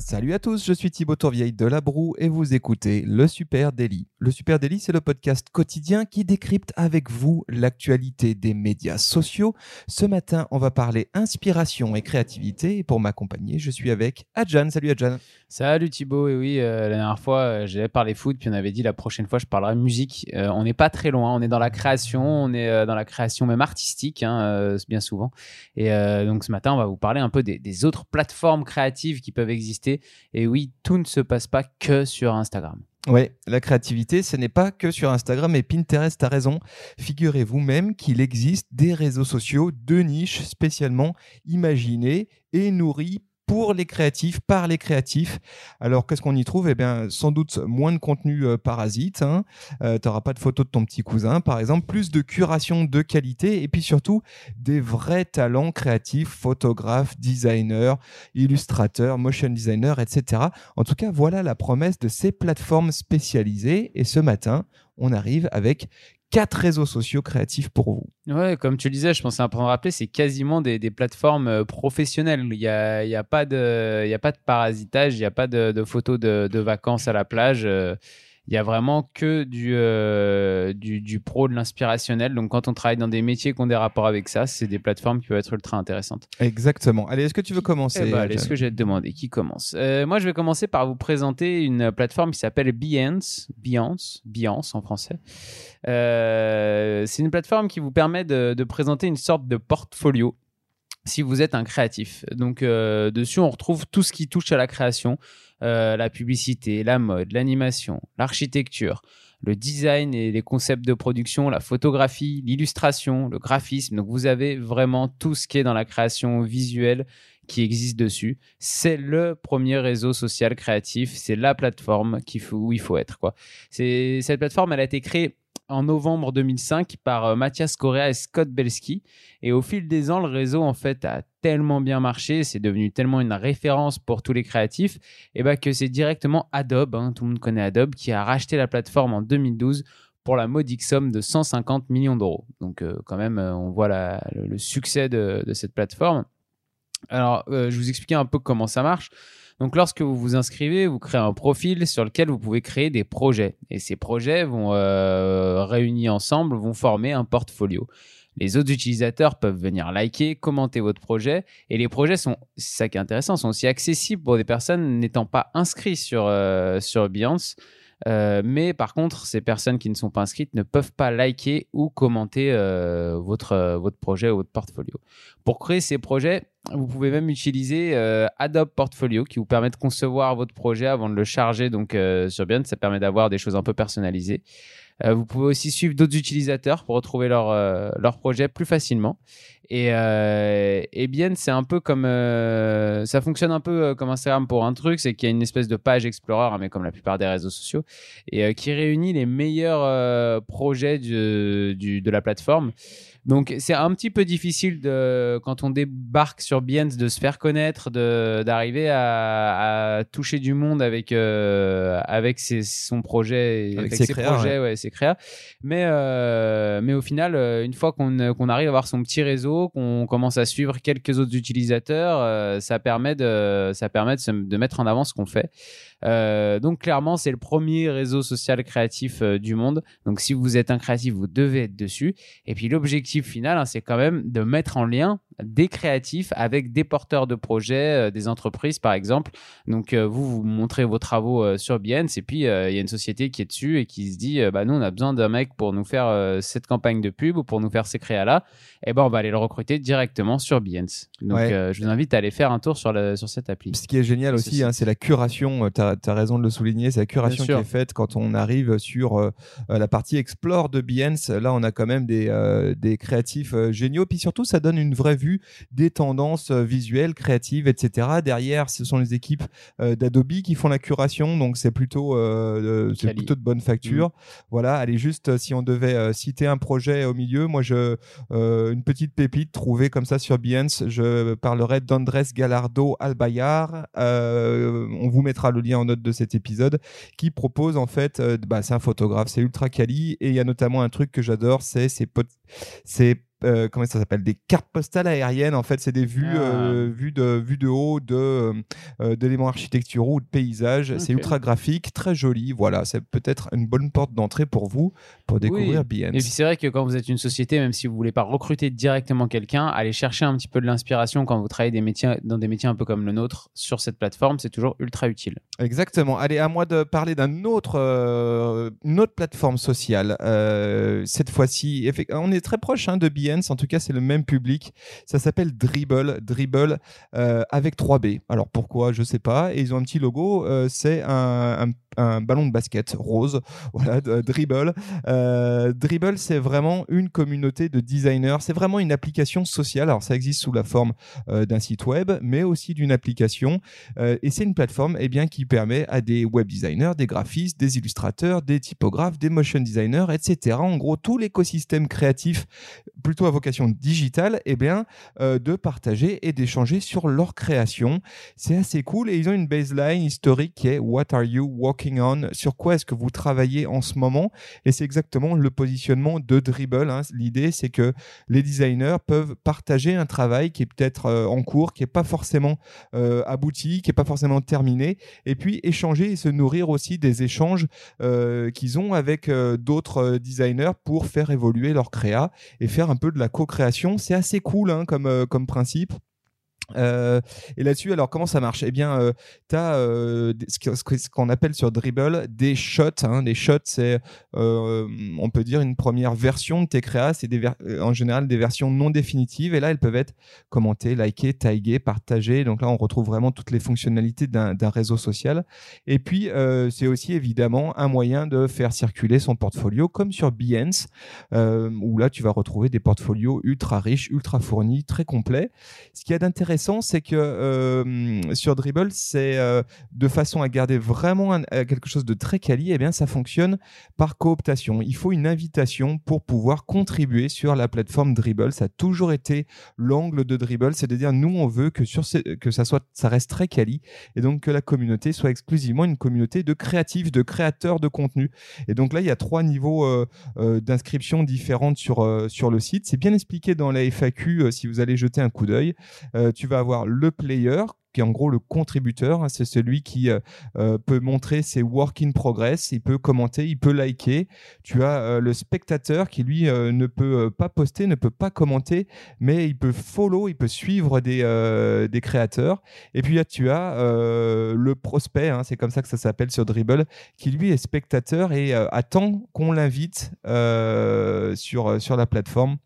Salut à tous, je suis Thibaut Tourvieille de La Broue et vous écoutez Le Super Daily. Le Super Daily, c'est le podcast quotidien qui décrypte avec vous l'actualité des médias sociaux. Ce matin, on va parler inspiration et créativité et pour m'accompagner, je suis avec Adjan. Salut Adjan. Salut Thibaut, et oui, euh, la dernière fois, euh, j'avais parlé foot, puis on avait dit la prochaine fois, je parlerai musique. Euh, on n'est pas très loin, on est dans la création, on est dans la création même artistique, hein, bien souvent. Et donc ce matin, on va vous parler un peu des autres plateformes créatives qui peuvent exister. Et oui, tout ne se passe pas que sur Instagram. Ouais, la créativité, ce n'est pas que sur Instagram et Pinterest a raison. Figurez-vous même qu'il existe des réseaux sociaux de niche spécialement imaginés et nourris pour les créatifs, par les créatifs. Alors, qu'est-ce qu'on y trouve? Eh bien, sans doute moins de contenu euh, parasite. Hein. Euh, tu n'auras pas de photos de ton petit cousin, par exemple. Plus de curation de qualité. Et puis surtout, des vrais talents créatifs, photographes, designers, illustrateurs, motion designers, etc. En tout cas, voilà la promesse de ces plateformes spécialisées. Et ce matin, on arrive avec quatre réseaux sociaux créatifs pour vous. Ouais, comme tu le disais, je pensais important de rappeler, c'est quasiment des, plateformes euh, professionnelles. Il n'y a, y a, pas de- parasitage, il n'y a pas de, photos de, de vacances à la plage. euh, Il y a vraiment que du, euh, du, du pro, de l'inspirationnel. Donc, quand on travaille dans des métiers qui ont des rapports avec ça, c'est des plateformes qui peuvent être ultra intéressantes. Exactement. Allez, est-ce que tu veux commencer Eh ben, allez, Adjan ce que j'ai te demander, qui commence? Euh, Moi, je vais commencer par vous présenter une plateforme qui s'appelle Behance, Behance, Behance en français. Euh, c'est une plateforme qui vous permet de, de présenter une sorte de portfolio si vous êtes un créatif. Donc, euh, dessus, on retrouve tout ce qui touche à la création, euh, la publicité, la mode, l'animation, l'architecture, le design et les concepts de production, la photographie, l'illustration, le graphisme. Donc, vous avez vraiment tout ce qui est dans la création visuelle qui existe dessus. C'est le premier réseau social créatif, c'est la plateforme faut, où il faut être. Cette plateforme, elle a été créée en novembre 2005 par euh, Mathias Correa et Scott Belsky. Et au fil des ans, le réseau, en fait, a tellement bien marché, c'est devenu tellement une référence pour tous les créatifs, et ben que c'est directement Adobe, hein, tout le monde connaît Adobe, qui a racheté la plateforme en 2012 pour la modique somme de 150 millions d'euros. Donc euh, quand même, euh, on voit le, succès de, cette plateforme. Alors, je vous expliquer un peu comment ça marche. Donc, lorsque vous vous inscrivez, vous créez un profil sur lequel vous pouvez créer des projets. Et ces projets vont, euh, réunis ensemble, vont former un portfolio. Les autres utilisateurs peuvent venir liker, commenter votre projet. Et les projets sont, c'est ça qui est intéressant, sont aussi accessibles pour des personnes n'étant pas inscrites sur, euh. Euh, mais par contre, ces personnes qui ne sont pas inscrites ne peuvent pas liker ou commenter euh, votre, euh, votre projet ou votre portfolio. Pour créer ces projets, vous pouvez même utiliser Adobe Portfolio qui vous permet de concevoir votre projet avant de le charger donc sur Behance. Ça permet d'avoir des choses un peu personnalisées. Vous pouvez aussi suivre d'autres utilisateurs pour retrouver leur projet plus facilement. Et, euh, et bien, c'est un peu comme. euh, ça fonctionne un peu euh, comme Instagram pour un truc, c'est qu'il y a une espèce de page Explorer, hein, mais comme la plupart des réseaux sociaux, et euh, qui réunit les meilleurs projets du, du- de la plateforme. Donc, c'est un petit peu difficile de, quand on débarque sur Behance de se faire connaître, d'arriver à, à toucher du monde avec, euh, avec ses- son projet, et Avec avec, ses ses, créas, projets, ouais, ses créas. Mais, euh, mais au final, une fois qu'on qu'on arrive à avoir son petit réseau, qu'on commence à suivre quelques autres utilisateurs, euh, ça permet de, ça permet de, mettre en avant ce qu'on fait. Euh, donc clairement, c'est le premier réseau social créatif euh, du monde. Donc si vous êtes un créatif, vous devez être dessus. Et puis l'objectif final, hein, c'est quand même de mettre en lien des créatifs avec des porteurs de projets, euh, des entreprises par exemple. Donc euh, vous, vous montrez vos travaux euh, sur Behance et puis il y a une société qui est dessus et qui se dit, bah nous on a besoin d'un mec pour nous faire cette campagne de pub ou pour nous faire ces créas-là. Et ben on va aller le recruter directement sur Behance. Donc Ouais. je vous invite à aller faire un tour sur, le, sur cette appli. Ce qui est génial C'est aussi, hein, c'est la curation. Tu as, raison de le souligner. C'est la curation qui est faite quand on arrive sur euh, la partie Explore de Behance. Là, on a quand même des, euh, des créatifs géniaux. Puis surtout, ça donne une vraie vue des tendances visuelles, créatives, etc. Derrière, ce sont les équipes d'Adobe qui font la curation, donc c'est plutôt, c'est plutôt de bonne facture. Mmh. Voilà, allez juste, si on devait citer un projet au milieu, moi, je, une petite pépite trouvée comme ça sur Behance, je parlerai d'Andrés Galardo Albayar. on vous mettra le lien en note de cet épisode, qui propose en fait, bah, c'est un photographe, c'est ultra quali, et il y a notamment un truc que j'adore, c'est ces, ces euh, comment ça s'appelle des cartes postales aériennes en fait c'est des vues ah. euh, vues de vues de haut de euh, d'éléments architecturaux ou de paysages. C'est ultra graphique très joli. Voilà c'est peut-être une bonne porte d'entrée pour vous pour découvrir oui. Et puis c'est vrai que quand vous êtes une société même si vous voulez pas recruter directement quelqu'un aller chercher un petit peu de l'inspiration quand vous travaillez des métiers dans des métiers un peu comme le nôtre sur cette plateforme c'est toujours ultra utile. Exactement. Allez à moi de parler d'un autre une autre plateforme sociale cette fois-ci. On est très proche hein, de En tout cas, c'est le même public. Ça s'appelle Dribble, Dribble euh, avec 3B. Alors pourquoi, je sais pas. Et ils ont un petit logo, euh, c'est un, ballon de basket rose. Voilà, Dribble. Euh, Dribble, c'est vraiment une communauté de designers. C'est vraiment une application sociale. Alors ça existe sous la forme d'un site web, mais aussi d'une application. et c'est une plateforme eh bien, qui permet à des web designers, des graphistes, des illustrateurs, des typographes, des motion designers, etc. En gros, tout l'écosystème créatif plutôt à vocation digitale, et eh bien, euh, de partager et d'échanger sur leur création. C'est assez cool et ils ont une baseline historique qui est What are you working on? Sur quoi est-ce que vous travaillez en ce moment? Et c'est exactement le positionnement de Dribble. Hein. L'idée, c'est que les designers peuvent partager un travail qui est peut-être euh, en cours, qui n'est pas forcément euh, abouti, qui n'est pas forcément terminé, et puis échanger et se nourrir aussi des échanges qu'ils ont avec d'autres designers pour faire évoluer leur créa et faire un peu de la co-création. C'est assez cool hein, euh, comme principe. Euh, et là-dessus, alors comment ça marche? Eh bien, euh, tu as euh, ce qu'on appelle sur Dribble des shots. Hein. Des shots, c'est, on peut dire, une première version de tes créas. C'est en général des versions non définitives. Et là, elles peuvent être commentées, likées, taguées, partagées. Donc là, on retrouve vraiment toutes les fonctionnalités d'un réseau social. Et puis, c'est aussi évidemment un moyen de faire circuler son portfolio, comme sur Behance, où là, tu vas retrouver des portfolios ultra riches, ultra fournis, très complets. Ce qui a d'intéressant c'est que euh, sur Dribble, c'est euh, de façon à garder vraiment euh, quelque chose de très quali, et eh bien ça fonctionne par cooptation. Il faut une invitation pour pouvoir contribuer sur la plateforme Dribble. Ça a toujours été l'angle de Dribble, c'est-à-dire nous on veut que sur que ça soit ça reste très quali et donc que la communauté soit exclusivement une communauté de créatifs, de créateurs de contenu. Et donc là, il y a trois niveaux d'inscription différentes sur sur le site. C'est bien expliqué dans la FAQ si vous allez jeter un coup d'œil. Tu vas avoir le player qui est en gros le contributeur. Hein, c'est celui qui euh, euh, peut montrer ses work in progress, il peut commenter, il peut liker. Tu as euh, le spectateur qui lui ne peut pas poster, ne peut pas commenter, mais il peut follow, il peut suivre des, des créateurs. Et puis tu as le prospect, hein, c'est comme ça que ça s'appelle sur Dribble, qui lui est spectateur et attend qu'on l'invite sur, sur la plateforme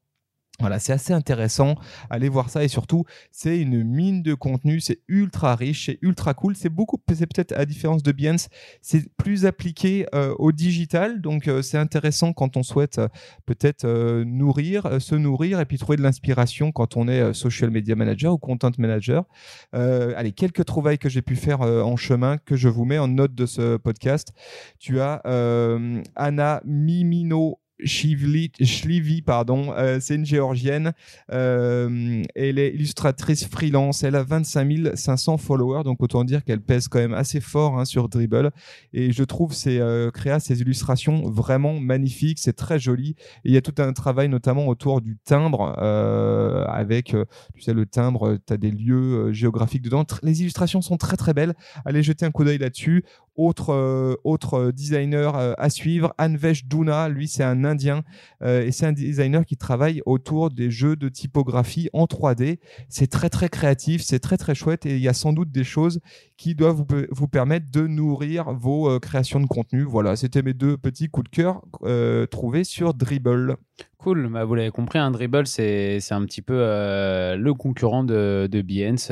voilà, c'est assez intéressant. Allez voir ça et surtout, c'est une mine de contenu, c'est ultra riche, c'est ultra cool. C'est beaucoup, c'est peut-être à différence de Behance, c'est plus appliqué euh, au digital, donc euh, c'est intéressant quand on souhaite euh, peut-être nourrir, se nourrir et puis trouver de l'inspiration quand on est social media manager ou content manager. allez, quelques trouvailles que j'ai pu faire en chemin que je vous mets en note de ce podcast. Tu as Anna Mimino Pardon, euh, c'est une géorgienne. Euh, elle est illustratrice freelance. Elle a 25 500 followers, donc autant dire qu'elle pèse quand même assez fort hein, sur Dribble. Et je trouve ses euh, créas, ses illustrations vraiment magnifiques. C'est très joli. Et il y a tout un travail notamment autour du timbre, euh, avec, tu sais, le timbre, tu as des lieux géographiques dedans. Les illustrations sont très très belles. Allez jeter un coup d'œil là-dessus. Autre, autre designer à suivre, Anvesh Duna, lui c'est un indien euh, et c'est un designer qui travaille autour des jeux de typographie en 3D. C'est très très créatif, c'est très très chouette et il y a sans doute des choses qui doivent vous, vous permettre de nourrir vos euh, créations de contenu. Voilà, c'était mes deux petits coups de cœur euh, trouvés sur Dribble. Cool, bah, vous l'avez compris, un Dribble, c'est un petit peu le concurrent de, de Behance.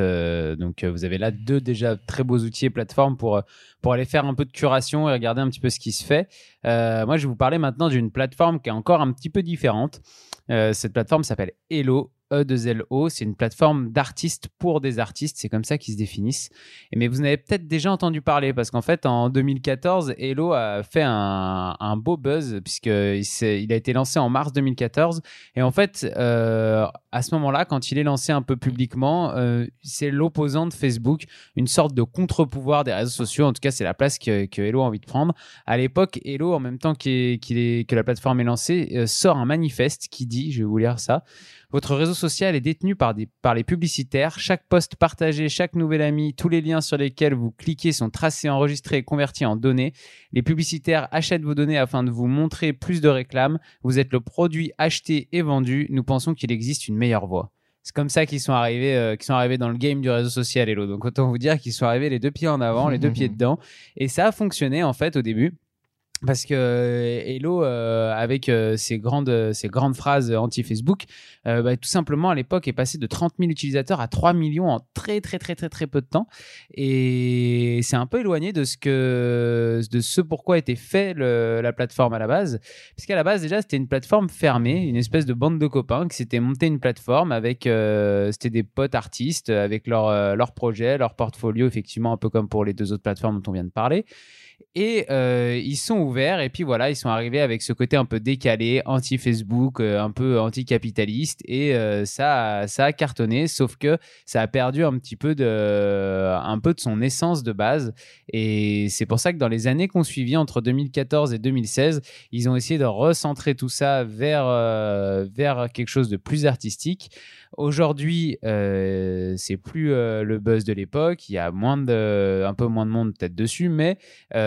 donc, vous avez là deux déjà très beaux outils et plateformes pour, pour aller faire un peu de curation et regarder un petit peu ce qui se fait. moi, je vais vous parler maintenant d'une plateforme qui est encore un petit peu différente. cette plateforme s'appelle Hello E2LO. C'est une plateforme d'artistes pour des artistes. C'est comme ça qu'ils se définissent. Mais vous en avez peut-être déjà entendu parler parce qu'en fait, en 2014, Hello a fait un, beau buzz puisqu'il il a été lancé en mars 2014. Et en fait, euh, à ce moment-là, quand il est lancé un peu publiquement, euh, c'est l'opposant de Facebook, une sorte de contre-pouvoir des réseaux sociaux. En tout cas, c'est la place que, que, Hello a envie de prendre. À l'époque, Hello, en même temps qu'il est, que la plateforme est lancée, euh, sort un manifeste qui dit, je vais vous lire ça, votre réseau social est détenu par, des, par les publicitaires. Chaque poste partagé, chaque nouvel ami, tous les liens sur lesquels vous cliquez sont tracés, enregistrés et convertis en données. Les publicitaires achètent vos données afin de vous montrer plus de réclames. Vous êtes le produit acheté et vendu. Nous pensons qu'il existe une meilleure voie. C'est comme ça qu'ils sont arrivés, euh, sont arrivés dans le game du réseau social, Hello. Donc autant vous dire qu'ils sont arrivés les deux pieds en avant, les deux pieds dedans. Et ça a fonctionné en fait au début parce que euh, Hello, euh, avec euh, ses, grandes, ses grandes phrases anti-Facebook, bah, tout simplement à l'époque est passé de 30 000 utilisateurs à 3 millions en très très très très très peu de temps. Et c'est un peu éloigné de ce, que, de ce pourquoi était fait la plateforme à la base. Puisqu'à la base déjà c'était une plateforme fermée, une espèce de bande de copains qui s'était monté une plateforme avec, c'était des potes artistes avec leur, leur projet, leur portfolio, effectivement un peu comme pour les deux autres plateformes dont on vient de parler et euh, ils sont ouverts et puis voilà ils sont arrivés avec ce côté un peu décalé anti Facebook euh, un peu anti-capitaliste et euh, ça ça a cartonné sauf que ça a perdu un petit peu de un peu de son essence de base et c'est pour ça que dans les années qu'on suivi entre 2014 et 2016 ils ont essayé de recentrer tout ça vers vers quelque chose de plus artistique Aujourd'hui, euh, c'est plus le buzz de l'époque. Il y a moins de, un peu moins de monde peut-être dessus, mais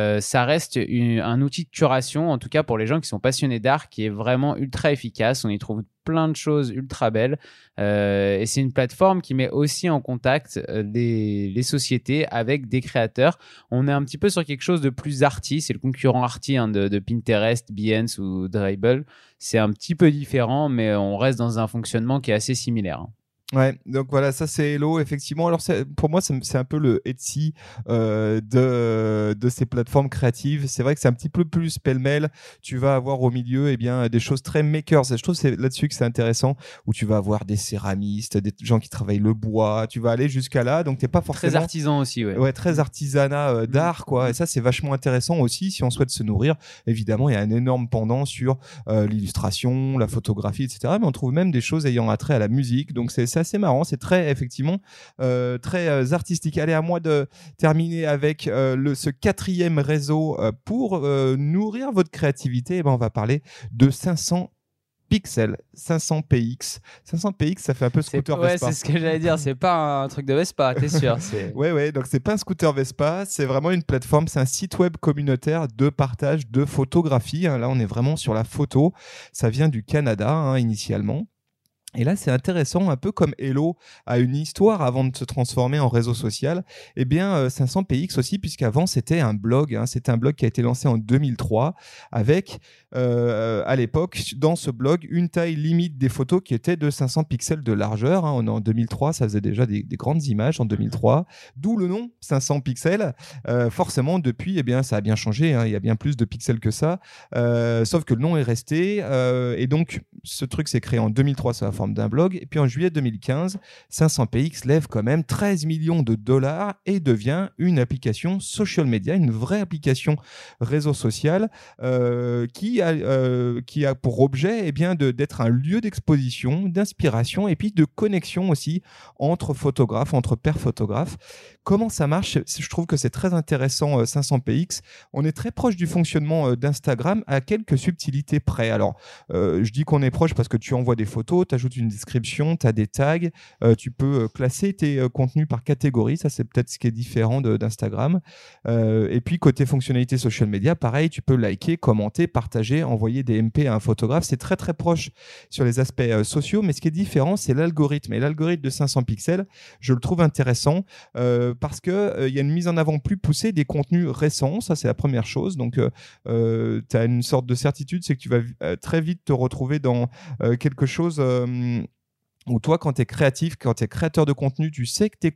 euh, ça reste un outil de curation, en tout cas pour les gens qui sont passionnés d'art, qui est vraiment ultra efficace. On y trouve plein de choses ultra belles. Euh, et c'est une plateforme qui met aussi en contact euh, les, sociétés avec des créateurs. On est un petit peu sur quelque chose de plus arty. C'est le concurrent arty hein, de, Pinterest, Behance ou Dribble. C'est un petit peu différent, mais on reste dans un fonctionnement qui est assez similaire. Hein. Ouais, donc voilà, ça c'est Hello, effectivement. Alors pour moi, c'est un peu le Etsy euh, de, de ces plateformes créatives. C'est vrai que c'est un petit peu plus pêle-mêle. Tu vas avoir au milieu eh bien, des choses très makers. Et je trouve c'est là-dessus que c'est intéressant, où tu vas avoir des céramistes, des gens qui travaillent le bois. Tu vas aller jusqu'à là, donc t'es pas forcément... Très artisan aussi, ouais. Ouais, très artisanat euh, d'art, quoi. Et ça, c'est vachement intéressant aussi si on souhaite se nourrir. Évidemment, il y a un énorme pendant sur euh, l'illustration, la photographie, etc. Mais on trouve même des choses ayant attrait à la musique. Donc c'est c'est assez marrant. C'est très, effectivement, euh, très euh, artistique. Allez, à moi de terminer avec euh, le, ce quatrième réseau pour nourrir votre créativité. Eh ben, on va parler de 500 pixels, 500 px. 500 px, ça fait un peu scooter ouais, Vespa. c'est ce que j'allais dire. C'est pas un truc de Vespa, t'es sûr Ouais, ouais. Donc c'est pas un scooter Vespa, c'est vraiment une plateforme, c'est un site web communautaire de partage de photographie. Hein. Là, on est vraiment sur la photo. Ça vient du Canada hein, initialement. Et là, c'est intéressant, un peu comme Hello a une histoire avant de se transformer en réseau social. Eh bien, 500px euh, aussi, puisqu'avant c'était un blog. Hein, c'est un blog qui a été lancé en 2003 avec, euh, à l'époque, dans ce blog, une taille limite des photos qui était de 500 pixels de largeur. Hein. On est en 2003, ça faisait déjà des, grandes images en 2003, d'où le nom 500 pixels. Euh, forcément, depuis, eh bien, ça a bien changé. Hein. il y a bien plus de pixels que ça. sauf que le nom est resté. et donc, ce truc s'est créé en 2003 sur la d'un blog. Et puis en juillet 2015, 500px lève quand même 13 millions de dollars et devient une application social media, une vraie application réseau social euh, qui, a, euh, qui a pour objet eh bien, d'être un lieu d'exposition, d'inspiration et puis de connexion aussi entre photographes, entre pairs photographes. Comment ça marche? Je trouve que c'est très intéressant 500px. Euh, On est très proche du fonctionnement d'Instagram à quelques subtilités près. Alors, je dis qu'on est proche parce que tu envoies des photos, tu ajoutes une description, tu as des tags, euh, tu peux euh, classer tes euh, contenus par catégorie, ça c'est peut-être ce qui est différent d'Instagram. et puis côté fonctionnalité social media, pareil, tu peux liker, commenter, partager, envoyer des MP à un photographe. C'est très très proche sur les aspects sociaux, mais ce qui est différent, c'est l'algorithme. Et l'algorithme de 500 pixels, je le trouve intéressant parce que il y a une mise en avant plus poussée des contenus récents. Ça c'est la première chose. Donc tu as une sorte de certitude, c'est que tu vas très vite te retrouver dans quelque chose ähm, où toi, quand tu es créatif, quand tu es créateur de contenu, tu sais que tu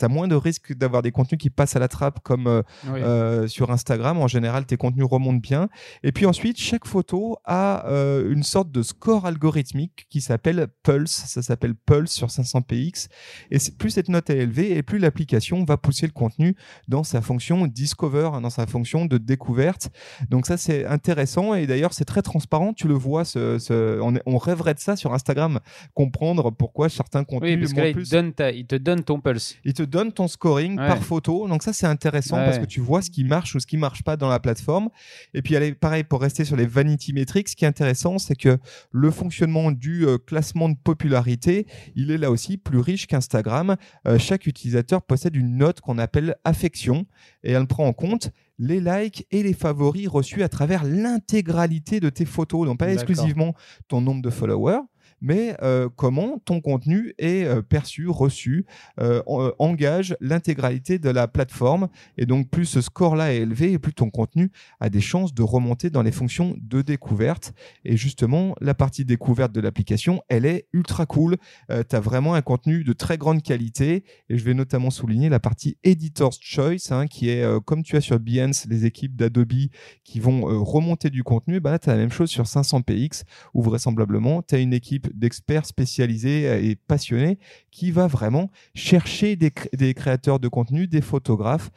as moins de risques d'avoir des contenus qui passent à la trappe comme euh, euh, sur Instagram. En général, tes contenus remontent bien. Et puis ensuite, chaque photo a euh, une sorte de score algorithmique qui s'appelle Pulse. Ça s'appelle Pulse sur 500px. Et plus cette note est élevée, et plus l'application va pousser le contenu dans sa fonction Discover, hein, dans sa fonction de découverte. Donc ça, c'est intéressant. Et d'ailleurs, c'est très transparent. Tu le vois, ce, on rêverait de ça sur Instagram, comprendre pourquoi certains contenus. Oui, parce que il, te donne ton pulse. Il te donne ton scoring par photo. Donc ça, c'est intéressant parce que tu vois ce qui marche ou ce qui marche pas dans la plateforme. Et puis, allez, pareil, pour rester sur les vanity metrics, ce qui est intéressant, c'est que le fonctionnement du euh, classement de popularité, il est là aussi plus riche qu'Instagram. Euh, chaque utilisateur possède une note qu'on appelle affection et elle prend en compte les likes et les favoris reçus à travers l'intégralité de tes photos, donc pas exclusivement ton nombre de followers, mais euh, comment ton contenu est euh, perçu, reçu, euh, engage l'intégralité de la plateforme? Et donc, plus ce score-là est élevé, plus ton contenu a des chances de remonter dans les fonctions de découverte. Et justement, la partie découverte de l'application, elle est ultra cool. tu as vraiment un contenu de très grande qualité. Et je vais notamment souligner la partie Editor's Choice, hein, qui est comme tu as sur Behance, les équipes d'Adobe qui vont remonter du contenu. Bah tu as la même chose sur 500px, où vraisemblablement, tu as une équipe d'experts spécialisés et passionnés qui va vraiment chercher des créateurs de contenu, des photographes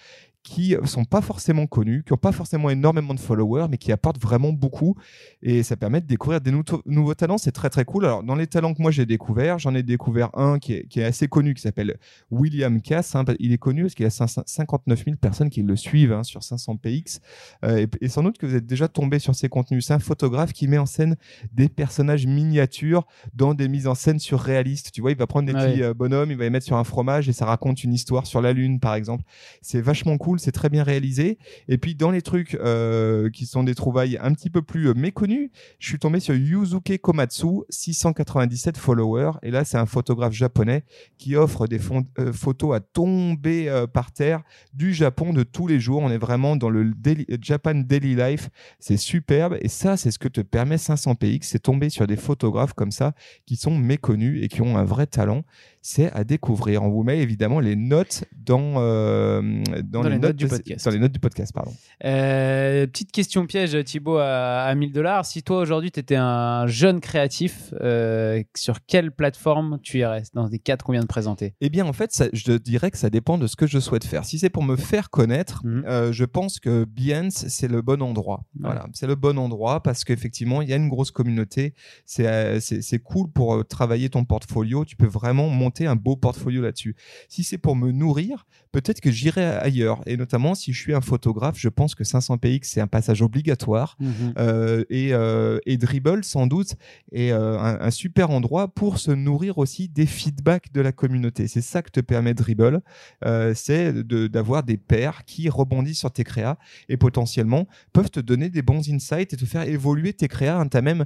qui sont pas forcément connus, qui n'ont pas forcément énormément de followers, mais qui apportent vraiment beaucoup. Et ça permet de découvrir des nouveaux talents. C'est très très cool. Alors, dans les talents que moi j'ai découverts, j'en ai découvert un qui est, assez connu, qui s'appelle William Cass. Hein. Il est connu parce qu'il y a 59 000 personnes qui le suivent hein, sur 500 PX. Euh, et, sans doute que vous êtes déjà tombé sur ses contenus. C'est un photographe qui met en scène des personnages miniatures dans des mises en scène surréalistes. Tu vois, il va prendre des petits euh, bonhommes, il va les mettre sur un fromage et ça raconte une histoire sur la Lune, par exemple. C'est vachement cool c'est très bien réalisé. Et puis dans les trucs euh, qui sont des trouvailles un petit peu plus euh, méconnues, je suis tombé sur Yuzuke Komatsu, 697 followers. Et là, c'est un photographe japonais qui offre des euh, photos à tomber par terre du Japon de tous les jours. On est vraiment dans le Japan Daily Life. C'est superbe. Et ça, c'est ce que te permet 500px, c'est tomber sur des photographes comme ça qui sont méconnus et qui ont un vrai talent c'est à découvrir. On vous met évidemment les notes dans, euh, dans, les, notes, du podcast. Dans les notes du podcast, pardon. Euh, petite question piège, Thibaut, à, 1000 dollars. Si toi aujourd'hui tu étais un jeune créatif, euh, sur quelle plateforme tu irais? Dans des quatre qu'on vient de présenter Eh bien, en fait, ça, je dirais que ça dépend de ce que je souhaite faire. Si c'est pour me faire connaître, mhm. je pense que Behance, c'est le bon endroit. Voilà, c'est le bon endroit parce qu'effectivement, il y a une grosse communauté. C'est cool pour travailler ton portfolio. Tu peux vraiment monter un beau portfolio là-dessus. Si c'est pour me nourrir, peut-être que j'irai ailleurs. Et notamment, si je suis un photographe, je pense que 500px, c'est un passage obligatoire. Mhm. Euh, et, euh, et, Dribble, sans doute, est euh, un, super endroit pour se nourrir aussi des feedbacks de la communauté. C'est ça que te permet Dribble, c'est d'avoir des pairs qui rebondissent sur tes créas et potentiellement peuvent te donner des bons insights et te faire évoluer tes créas. Tu as même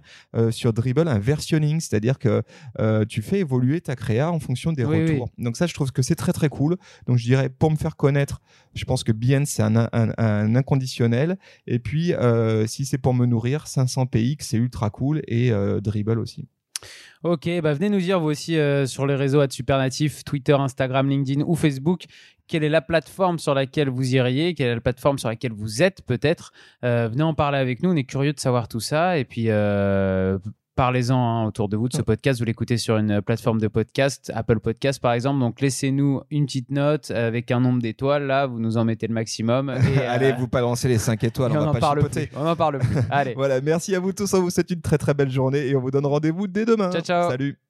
sur Dribble un versionning, c'est-à-dire que tu fais évoluer ta créa en fonction des retours. Donc ça, je trouve que c'est très très cool. Donc je dirais, pour me faire connaître, je pense que Bien c'est un, un, inconditionnel. Et puis, euh, si c'est pour me nourrir, 500 PX, c'est ultra cool. Et euh, Dribble aussi. Ok, bah venez nous dire vous aussi euh, sur les réseaux Supernatif, Twitter, Instagram, LinkedIn ou Facebook, quelle est la plateforme sur laquelle vous iriez, quelle est la plateforme sur laquelle vous êtes peut-être. venez en parler avec nous, on est curieux de savoir tout ça. Et puis parlez-en hein, autour de vous de ce podcast. Vous l'écoutez sur une plateforme de podcast, Apple Podcast par exemple. Donc laissez-nous une petite note avec un nombre d'étoiles. Là, vous nous en mettez le maximum. Et, Allez, euh, vous balancez les 5 étoiles. On, on, en parle plus. on en parle plus. Allez. voilà, merci à vous tous. On vous souhaite une très très belle journée et on vous donne rendez-vous dès demain. Ciao, ciao. Salut.